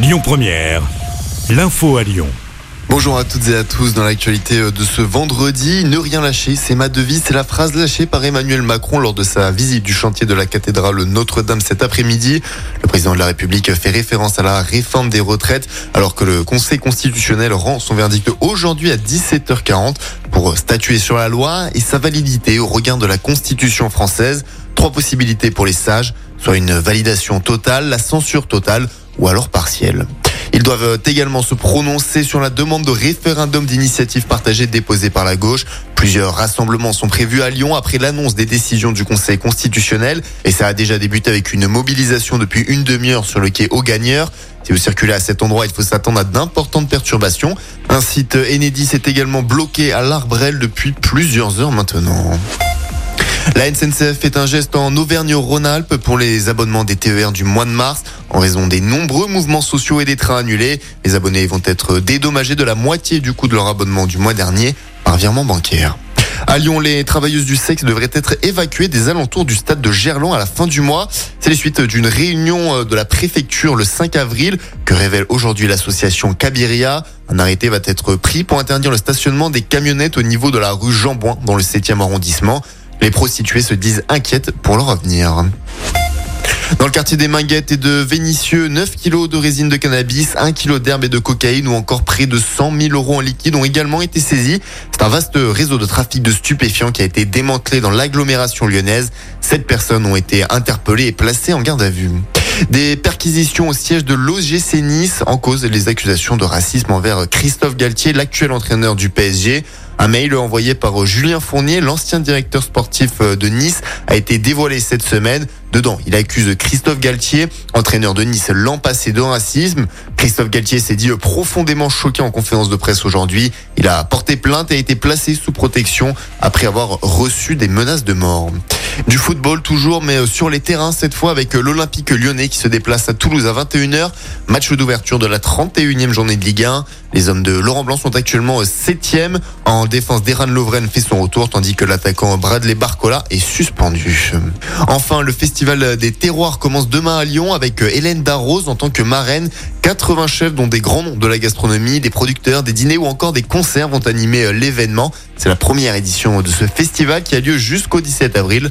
Lyon Première, l'info à Lyon. Bonjour à toutes et à tous. Dans l'actualité de ce vendredi, ne rien lâcher, c'est ma devise. C'est la phrase lâchée par Emmanuel Macron lors de sa visite du chantier de la cathédrale Notre-Dame cet après-midi. Le président de la République fait référence à la réforme des retraites alors que le Conseil constitutionnel rend son verdict aujourd'hui à 17h40 pour statuer sur la loi et sa validité au regard de la Constitution française. Trois possibilités pour les sages, soit une validation totale, la censure totale ou alors partielle. Ils doivent également se prononcer sur la demande de référendum d'initiative partagée déposée par la gauche. Plusieurs rassemblements sont prévus à Lyon après l'annonce des décisions du Conseil constitutionnel et ça a déjà débuté avec une mobilisation depuis une demi-heure sur le quai aux gagneurs. Si vous circulez à cet endroit, il faut s'attendre à d'importantes perturbations. Un site Enedis est également bloqué à l'Arbrel depuis plusieurs heures maintenant. La SNCF fait un geste en Auvergne-Rhône-Alpes pour les abonnements des TER du mois de mars. En raison des nombreux mouvements sociaux et des trains annulés, les abonnés vont être dédommagés de la moitié du coût de leur abonnement du mois dernier par virement bancaire. À Lyon, les travailleuses du sexe devraient être évacuées des alentours du stade de Gerland à la fin du mois. C'est les suites d'une réunion de la préfecture le 5 avril que révèle aujourd'hui l'association Cabiria. Un arrêté va être pris pour interdire le stationnement des camionnettes au niveau de la rue Jean-Bouin dans le 7e arrondissement. Les prostituées se disent inquiètes pour leur avenir. Dans le quartier des Minguettes et de Vénissieux, 9 kilos de résine de cannabis, 1 kilo d'herbe et de cocaïne ou encore près de 100 000 euros en liquide ont également été saisis. C'est un vaste réseau de trafic de stupéfiants qui a été démantelé dans l'agglomération lyonnaise. Sept personnes ont été interpellées et placées en garde à vue. Des perquisitions au siège de l'OGC Nice en cause les accusations de racisme envers Christophe Galtier, l'actuel entraîneur du PSG. Un mail envoyé par Julien Fournier, l'ancien directeur sportif de Nice, a été dévoilé cette semaine. Dedans, il accuse Christophe Galtier, entraîneur de Nice l'an passé de racisme. Christophe Galtier s'est dit profondément choqué en conférence de presse aujourd'hui. Il a porté plainte et a été placé sous protection après avoir reçu des menaces de mort. Du football toujours, mais sur les terrains cette fois avec l'Olympique lyonnais qui se déplace à Toulouse à 21h. Match d'ouverture de la 31e journée de Ligue 1. Les hommes de Laurent Blanc sont actuellement 7e. En défense, Deran Lovren fait son retour, tandis que l'attaquant Bradley Barcola est suspendu. Enfin, le festival des terroirs commence demain à Lyon avec Hélène Darroze en tant que marraine. 80 chefs, dont des grands noms de la gastronomie, des producteurs, des dîners ou encore des concerts vont animer l'événement. C'est la première édition de ce festival qui a lieu jusqu'au 17 avril